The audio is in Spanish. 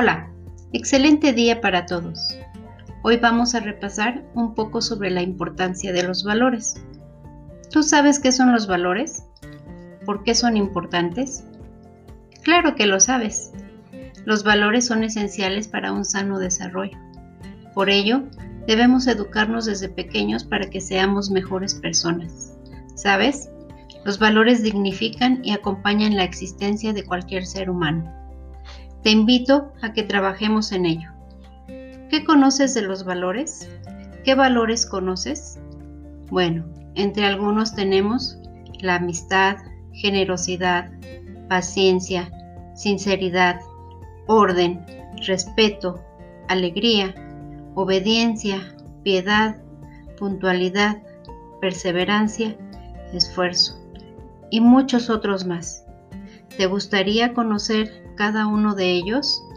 Hola, excelente día para todos. Hoy vamos a repasar un poco sobre la importancia de los valores. ¿Tú sabes qué son los valores? ¿Por qué son importantes? Claro que lo sabes. Los valores son esenciales para un sano desarrollo. Por ello, debemos educarnos desde pequeños para que seamos mejores personas. ¿Sabes? Los valores dignifican y acompañan la existencia de cualquier ser humano. Te invito a que trabajemos en ello. ¿Qué conoces de los valores? ¿Qué valores conoces? Bueno, entre algunos tenemos la amistad, generosidad, paciencia, sinceridad, orden, respeto, alegría, obediencia, piedad, puntualidad, perseverancia, esfuerzo y muchos otros más. ¿Te gustaría conocer cada uno de ellos?